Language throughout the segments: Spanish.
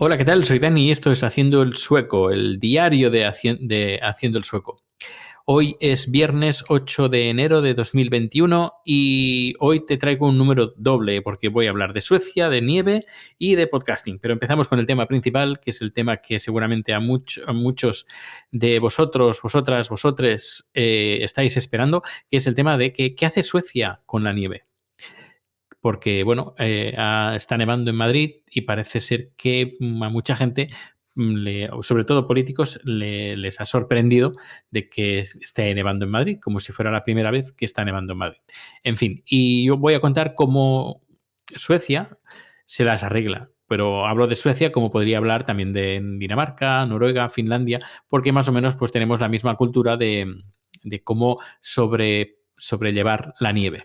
Hola, ¿qué tal? Soy Dani y esto es Haciendo el Sueco, el diario de, Haciendo el Sueco. Hoy es viernes 8 de enero de 2021 y hoy te traigo un número doble porque voy a hablar de Suecia, de nieve y de podcasting. Pero empezamos con el tema principal, que es el tema que seguramente a, muchos de vosotros, vosotras, vosotres eh, estáis esperando, que es el tema de qué hace Suecia con la nieve porque, bueno, eh, está nevando en Madrid y parece ser que mm, a mucha gente, mm, sobre todo políticos, les ha sorprendido de que esté nevando en Madrid, como si fuera la primera vez que está nevando en Madrid. En fin, y yo voy a contar cómo Suecia se las arregla. Pero hablo de Suecia como podría hablar también de Dinamarca, Noruega, Finlandia, porque más o menos pues tenemos la misma cultura de, cómo sobre, sobrellevar la nieve.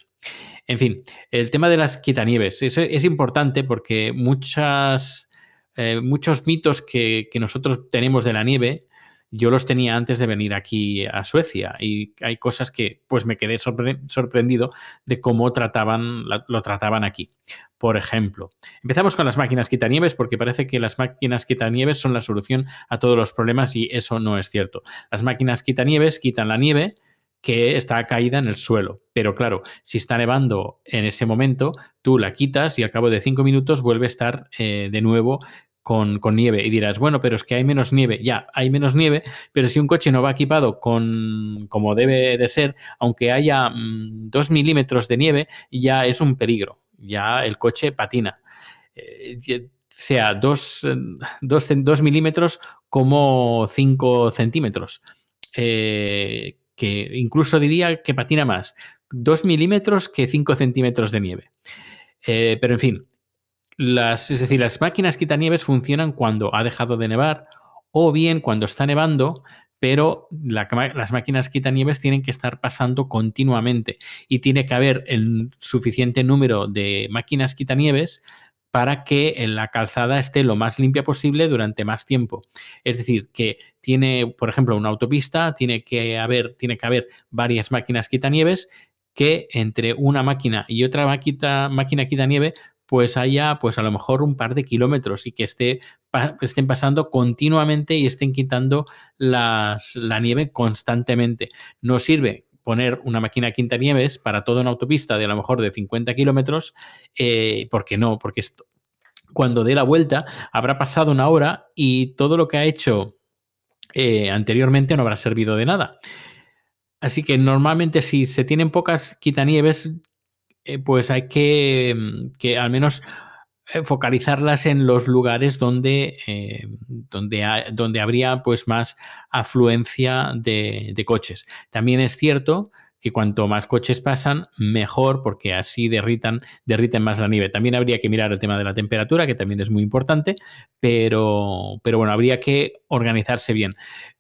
En fin, el tema de las quitanieves es, importante porque muchas, eh, muchos mitos que, nosotros tenemos de la nieve, yo los tenía antes de venir aquí a Suecia y hay cosas que pues me quedé sorprendido de cómo trataban, lo trataban aquí. Por ejemplo, empezamos con las máquinas quitanieves porque parece que las máquinas quitanieves son la solución a todos los problemas y eso no es cierto. Las máquinas quitanieves quitan la nieve, que está caída en el suelo. Pero claro, si está nevando en ese momento, tú la quitas y al cabo de cinco minutos vuelve a estar eh, de nuevo con, nieve. Y dirás, bueno, pero es que hay menos nieve. Ya, hay menos nieve, pero si un coche no va equipado con como debe de ser, aunque haya mm, dos milímetros de nieve, ya es un peligro. Ya el coche patina. Eh, sea dos, dos, milímetros como cinco centímetros. Eh, que incluso diría que patina más, 2 milímetros que 5 centímetros de nieve. Eh, pero en fin, las, es decir, las máquinas quitanieves funcionan cuando ha dejado de nevar o bien cuando está nevando, pero las máquinas quitanieves tienen que estar pasando continuamente y tiene que haber el suficiente número de máquinas quitanieves para que la calzada esté lo más limpia posible durante más tiempo. Es decir, que tiene, por ejemplo, una autopista, tiene que haber, tiene que haber varias máquinas quitanieves que entre una máquina y otra máquina, máquina quitanieve pues haya pues a lo mejor un par de kilómetros y que esté, estén pasando continuamente y estén quitando la nieve constantemente. No sirve poner una máquina quintanieves para toda una autopista de a lo mejor de 50 kilómetros, eh, porque no, porque esto, cuando dé la vuelta habrá pasado una hora y todo lo que ha hecho eh, anteriormente no habrá servido de nada. Así que normalmente si se tienen pocas quitanieves, eh, pues hay que, que al menos focalizarlas en los lugares donde, eh, donde, donde, habría pues más afluencia de, coches. También es cierto que cuanto más coches pasan, mejor, porque así derritan, derriten más la nieve. También habría que mirar el tema de la temperatura, que también es muy importante, pero, pero bueno, habría que organizarse bien.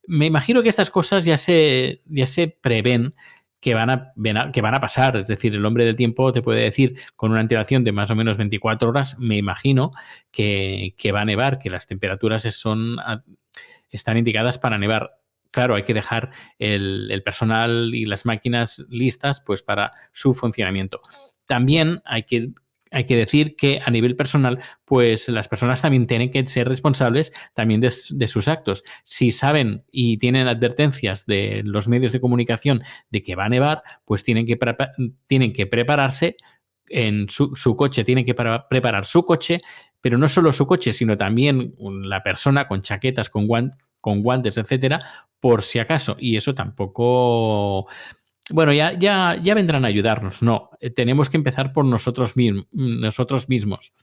Me imagino que estas cosas ya se, ya se prevén que van, a, que van a pasar. Es decir, el hombre del tiempo te puede decir con una antelación de más o menos 24 horas, me imagino que, va a nevar, que las temperaturas son, están indicadas para nevar. Claro, hay que dejar el, el personal y las máquinas listas pues, para su funcionamiento. También hay que hay que decir que a nivel personal, pues las personas también tienen que ser responsables también de, sus actos. Si saben y tienen advertencias de los medios de comunicación de que va a nevar, pues tienen que, tienen que prepararse en su, coche, tienen que preparar su coche, pero no solo su coche, sino también la persona con chaquetas, con, con guantes, etcétera, por si acaso. Y eso tampoco bueno, ya, ya, ya vendrán a ayudarnos. No, eh, tenemos que empezar por nosotros, mismos.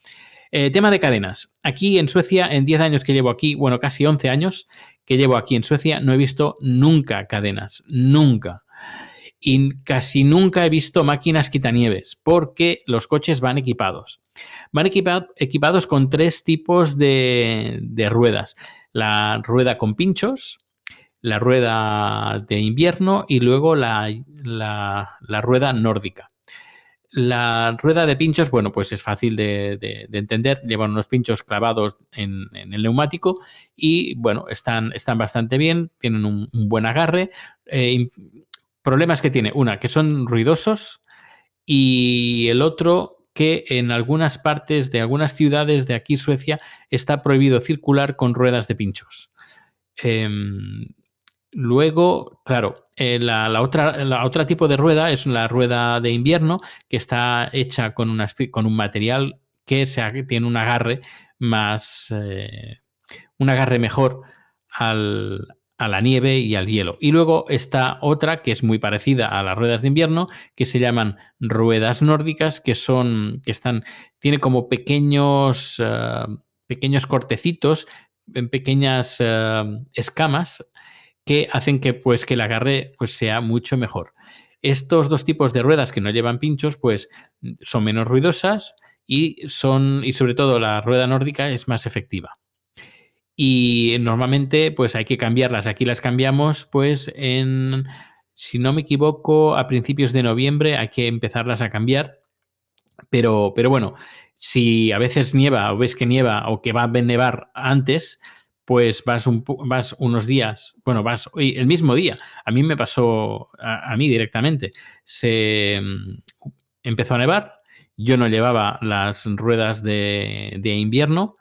Eh, tema de cadenas. Aquí en Suecia, en 10 años que llevo aquí, bueno, casi 11 años que llevo aquí en Suecia, no he visto nunca cadenas, nunca. Y casi nunca he visto máquinas quitanieves, porque los coches van equipados. Van equipados con tres tipos de ruedas. La rueda con pinchos, la rueda de invierno y luego la, rueda nórdica. La rueda de pinchos, bueno, pues es fácil de, entender. Llevan unos pinchos clavados en, el neumático y, bueno, están, están bastante bien, tienen un, buen agarre. Eh, problemas que tiene, una, que son ruidosos y el otro que en algunas partes de algunas ciudades de aquí, Suecia, está prohibido circular con ruedas de pinchos. Em, luego, claro, eh, la, otra, la otra tipo de rueda es la rueda de invierno, que está hecha con, con un material que tiene un agarre más. Eh, un agarre mejor al, a la nieve y al hielo. Y luego está otra que es muy parecida a las ruedas de invierno, que se llaman ruedas nórdicas, que son, que están, tiene como pequeños, eh, pequeños cortecitos, en pequeñas escamas que hacen que, pues, que el agarre pues, sea mucho mejor. Estos dos tipos de ruedas que no llevan pinchos, pues son menos ruidosas y son, y sobre todo la rueda nórdica es más efectiva y normalmente pues hay que cambiarlas. Aquí las cambiamos pues en, si no me equivoco, a principios de noviembre hay que empezarlas a cambiar. Pero, pero bueno, si a veces nieva o ves que nieva o que va a nevar antes, pues vas, un, vas unos días, bueno, vas el mismo día. A mí me pasó, a, mí directamente, se mm, empezó a nevar, yo no llevaba las ruedas de, de invierno,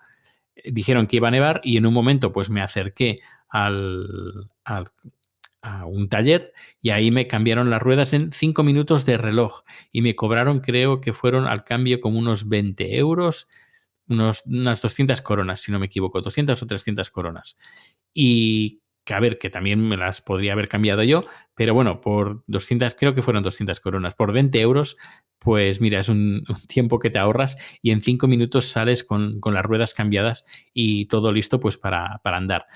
dijeron que iba a nevar y en un momento pues me acerqué al, a un taller y ahí me cambiaron las ruedas en cinco minutos de reloj y me cobraron creo que fueron al cambio como unos 20 euros, unos, unas 200 coronas si no me equivoco, 200 o 300 coronas. Y que a ver, que también me las podría haber cambiado yo, pero bueno, por 200, creo que fueron 200 coronas, por 20 euros, pues mira, es un, tiempo que te ahorras y en 5 minutos sales con, las ruedas cambiadas y todo listo pues para, andar.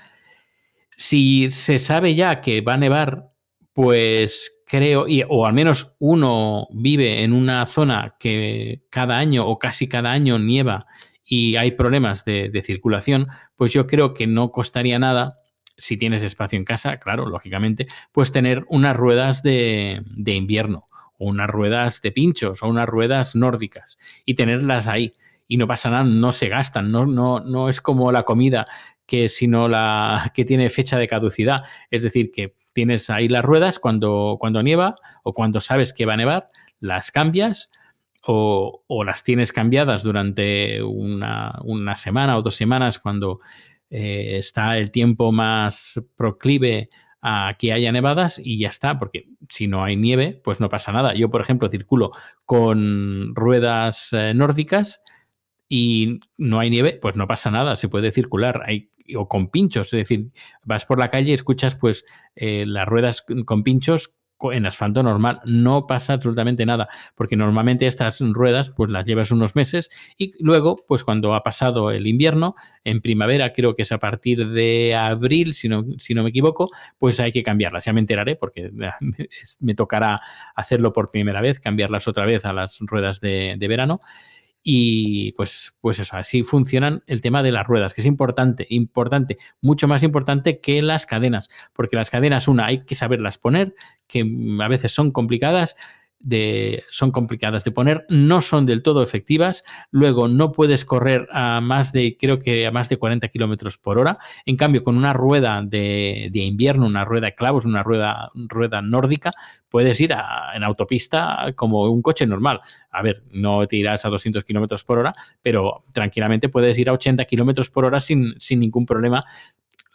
Si se sabe ya que va a nevar, pues creo, y, o al menos uno vive en una zona que cada año o casi cada año nieva y hay problemas de, de circulación, pues yo creo que no costaría nada si tienes espacio en casa, claro, lógicamente, pues tener unas ruedas de, invierno, o unas ruedas de pinchos, o unas ruedas nórdicas, y tenerlas ahí. Y no pasa nada, no se gastan, no, no, no es como la comida que sino la que tiene fecha de caducidad. Es decir, que tienes ahí las ruedas cuando, cuando nieva o cuando sabes que va a nevar, las cambias o, las tienes cambiadas durante una, semana o dos semanas cuando eh, está el tiempo más proclive a que haya nevadas y ya está, porque si no hay nieve, pues no pasa nada. Yo, por ejemplo, circulo con ruedas eh, nórdicas y no hay nieve, pues no pasa nada, se puede circular. O con pinchos, es decir, vas por la calle y escuchas pues eh, las ruedas con pinchos en asfalto normal. No pasa absolutamente nada, porque normalmente estas ruedas pues las llevas unos meses y luego, pues cuando ha pasado el invierno, en primavera creo que es a partir de abril, si no, si no me equivoco, pues hay que cambiarlas. Ya me enteraré porque me tocará hacerlo por primera vez, cambiarlas otra vez a las ruedas de, de verano. Y pues, pues eso, así funcionan el tema de las ruedas, que es importante, importante, mucho más importante que las cadenas, porque las cadenas, una, hay que saberlas poner, que a veces son complicadas, son complicadas de poner, no son del todo efectivas, luego no puedes correr a más de, creo que a más de 40 kilómetros por hora, en cambio con una rueda de, invierno, una rueda de clavos, una rueda, rueda nórdica, puedes ir en autopista como un coche normal. A ver, no te irás a 200 kilómetros por hora, pero tranquilamente puedes ir a 80 kilómetros por hora sin, sin ningún problema.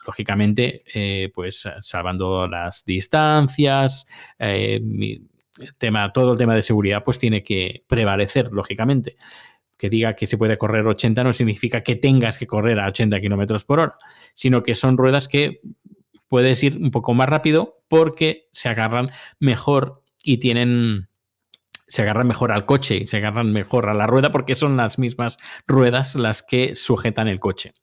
Lógicamente, eh, pues salvando las distancias, eh, tema, todo el tema de seguridad pues tiene que prevalecer, lógicamente. Que diga que se puede correr 80 no significa que tengas que correr a 80 kilómetros por hora, sino que son ruedas que puedes ir un poco más rápido porque se agarran mejor y tienen se agarran mejor al coche y se agarran mejor a la rueda porque son las mismas ruedas las que sujetan el coche.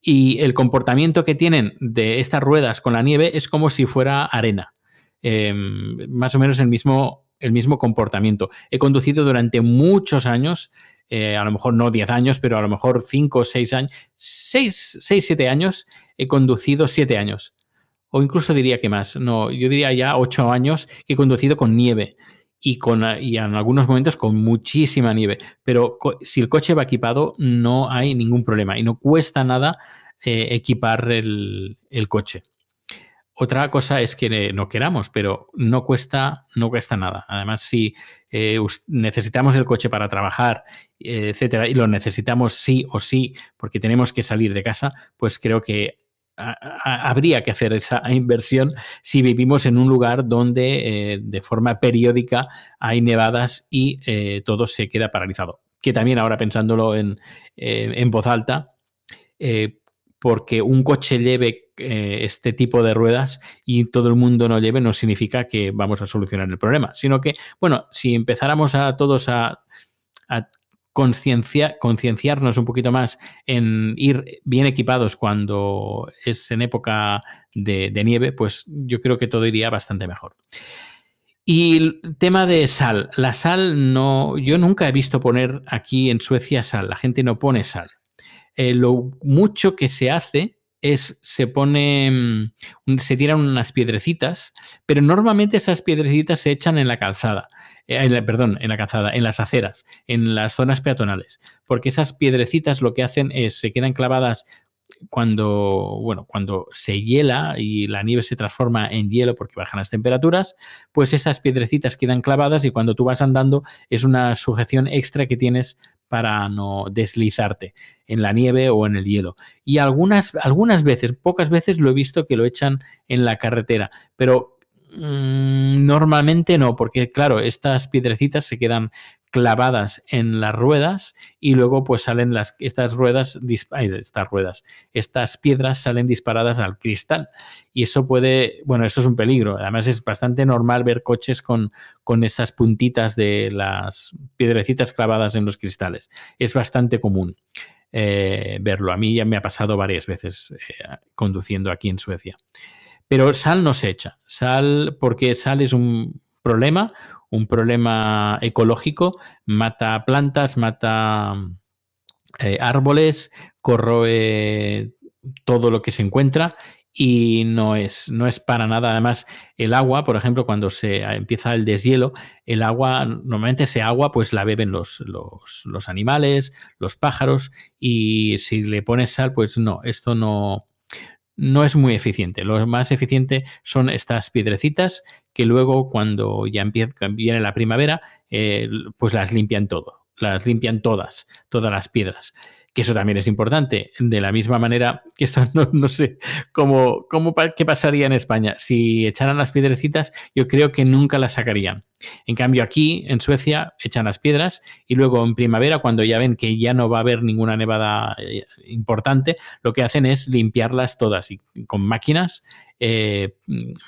Y el comportamiento que tienen de estas ruedas con la nieve es como si fuera arena. Em, más o menos el mismo, el mismo comportamiento. He conducido durante muchos años, eh, a lo mejor no 10 años, pero a lo mejor 5 o 6 años, 6, 6, 7 años, he conducido 7 años. O incluso diría que más. No, yo diría ya 8 años que he conducido con nieve y, con, y en algunos momentos con muchísima nieve. Pero si el coche va equipado, no hay ningún problema y no cuesta nada eh, equipar el, el coche. Otra cosa es que no queramos, pero no cuesta, no cuesta nada. Además, si eh, necesitamos el coche para trabajar, eh, etcétera, y lo necesitamos sí o sí porque tenemos que salir de casa, pues creo que habría que hacer esa inversión si vivimos en un lugar donde eh, de forma periódica hay nevadas y todo se queda paralizado. Que también ahora pensándolo en, en voz alta, porque un coche lleve eh, este tipo de ruedas y todo el mundo no lleve no significa que vamos a solucionar el problema, sino que, bueno, si empezáramos a todos a, concienciarnos un poquito más en ir bien equipados cuando es en época de, de, nieve, pues yo creo que todo iría bastante mejor. Y el tema de sal. La sal no, yo nunca he visto poner aquí en Suecia sal. La gente no pone sal. Eh, lo mucho que se hace es, se pone, mm, se tiran unas piedrecitas, pero normalmente esas piedrecitas se echan en la calzada, eh, perdón, en la calzada, en las aceras, en las zonas peatonales, porque esas piedrecitas lo que hacen es, se quedan clavadas cuando, bueno, cuando se hiela y la nieve se transforma en hielo porque bajan las temperaturas, pues esas piedrecitas quedan clavadas y cuando tú vas andando es una sujeción extra que tienes para no deslizarte en la nieve o en el hielo. Y algunas, algunas veces, pocas veces lo he visto que lo echan en la carretera, pero mm, normalmente no, porque claro, estas piedrecitas se quedan clavadas en las ruedas y luego pues salen las, estas ruedas, estas ruedas, estas piedras salen disparadas al cristal y eso puede, bueno, eso es un peligro. Además es bastante normal ver coches con, con estas puntitas de las piedrecitas clavadas en los cristales. Es bastante común. Eh, verlo. A mí ya me ha pasado varias veces eh, conduciendo aquí en Suecia. Pero sal no se echa. Sal, porque sal es un problema, un problema ecológico, mata plantas, mata eh, árboles, corroe todo lo que se encuentra y no es, no es para nada. Además, el agua, por ejemplo, cuando se empieza el deshielo, el agua, normalmente ese agua, pues la beben los, los, los animales, los pájaros, y si le pones sal, pues no, esto no, no es muy eficiente. Lo más eficiente son estas piedrecitas que luego cuando ya empieza, viene la primavera, eh, pues las limpian todo, las limpian todas, todas las piedras que eso también es importante. De la misma manera que esto no, sé cómo, cómo, qué pasaría en España. Si echaran las piedrecitas, yo creo que nunca las sacarían. En cambio, aquí en Suecia echan las piedras y luego en primavera, cuando ya ven que ya no va a haber ninguna nevada eh, importante, lo que hacen es limpiarlas todas y con máquinas, eh,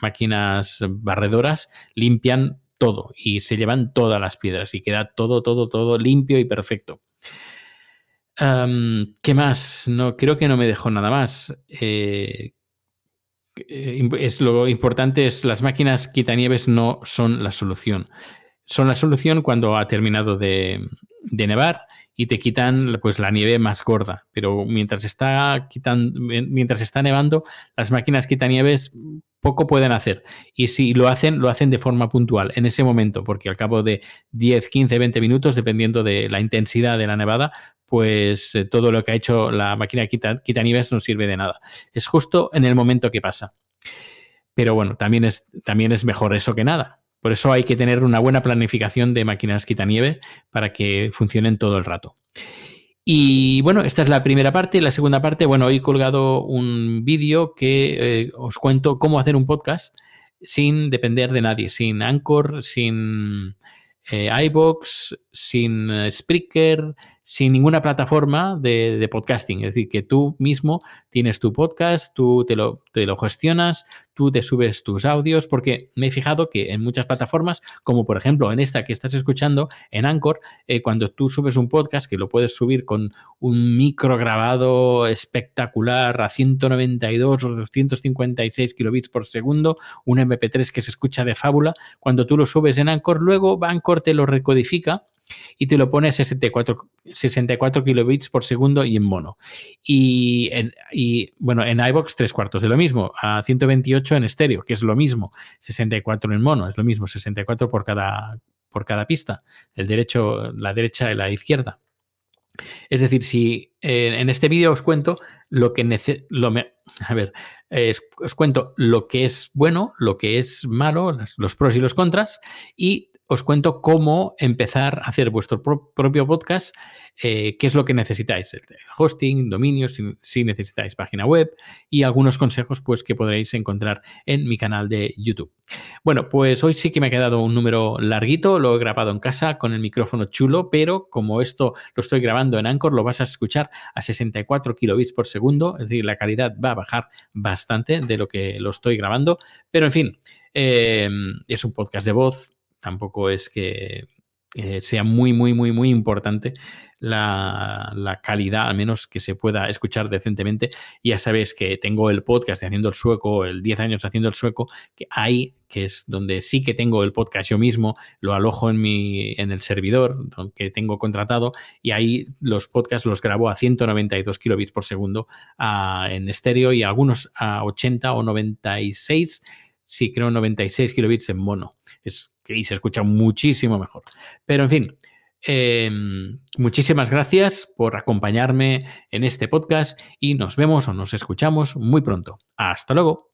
máquinas barredoras, limpian todo y se llevan todas las piedras y queda todo, todo, todo limpio y perfecto. ¿Qué más? No, creo que no me dejó nada más. Eh, eh, es lo importante es las máquinas quitanieves no son la solución. Son la solución cuando ha terminado de, de nevar y te quitan pues la nieve más gorda. Pero mientras está mientras está nevando, las máquinas quitanieves poco pueden hacer. Y si lo hacen, lo hacen de forma puntual, en ese momento, porque al cabo de 10, 15, 20 minutos, dependiendo de la intensidad de la nevada, pues eh, todo lo que ha hecho la máquina quita, no sirve de nada. Es justo en el momento que pasa. Pero bueno, también es, también es mejor eso que nada. Por eso hay que tener una buena planificación de máquinas quitanieve para que funcionen todo el rato. Y bueno, esta es la primera parte. La segunda parte, bueno, hoy he colgado un vídeo que eh, os cuento cómo hacer un podcast sin depender de nadie, sin Anchor, sin eh, iBox, sin eh, Spreaker, sin ninguna plataforma de, podcasting. Es decir, que tú mismo tienes tu podcast, tú te lo, gestionas, tú te subes tus audios, porque me he fijado que en muchas plataformas, como por ejemplo en esta que estás escuchando, en Anchor, eh, cuando tú subes un podcast, que lo puedes subir con un micro grabado espectacular a 192 o 256 kilobits por segundo, un MP3 que se escucha de fábula, cuando tú lo subes en Anchor, luego Anchor te lo recodifica y te lo pone a 64, 64 kilobits por segundo y en mono. Y, bueno, en iBox tres cuartos de lo mismo, a 128 en estéreo, que es lo mismo, 64 en mono, es lo mismo, 64 por cada, por cada pista, el derecho, la derecha y la izquierda. Es decir, si eh, en este vídeo os cuento lo que lo a ver, os cuento lo que es bueno, lo que es malo, los pros y los contras, y os cuento cómo empezar a hacer vuestro propio podcast, eh, qué es lo que necesitáis, el hosting, dominios, si, necesitáis página web y algunos consejos pues, que podréis encontrar en mi canal de YouTube. Bueno, pues hoy sí que me ha quedado un número larguito, lo he grabado en casa con el micrófono chulo, pero como esto lo estoy grabando en Anchor, lo vas a escuchar a 64 kilobits por segundo, es decir, la calidad va a bajar bastante de lo que lo estoy grabando, pero en fin, eh, es un podcast de voz, tampoco es que eh, sea muy, muy, muy, muy importante la, calidad, al menos que se pueda escuchar decentemente. Ya sabéis que tengo el podcast de Haciendo el Sueco, el 10 años haciendo el sueco, que ahí, que es donde sí que tengo el podcast yo mismo, lo alojo en, mi, en el servidor que tengo contratado y ahí los podcasts los grabo a 192 kilobits por segundo en estéreo y algunos a 80 o 96 sí creo 96 kilobits en mono. Es que se escucha muchísimo mejor. Pero en fin, em, muchísimas gracias por acompañarme en este podcast y nos vemos o nos escuchamos muy pronto. Hasta luego.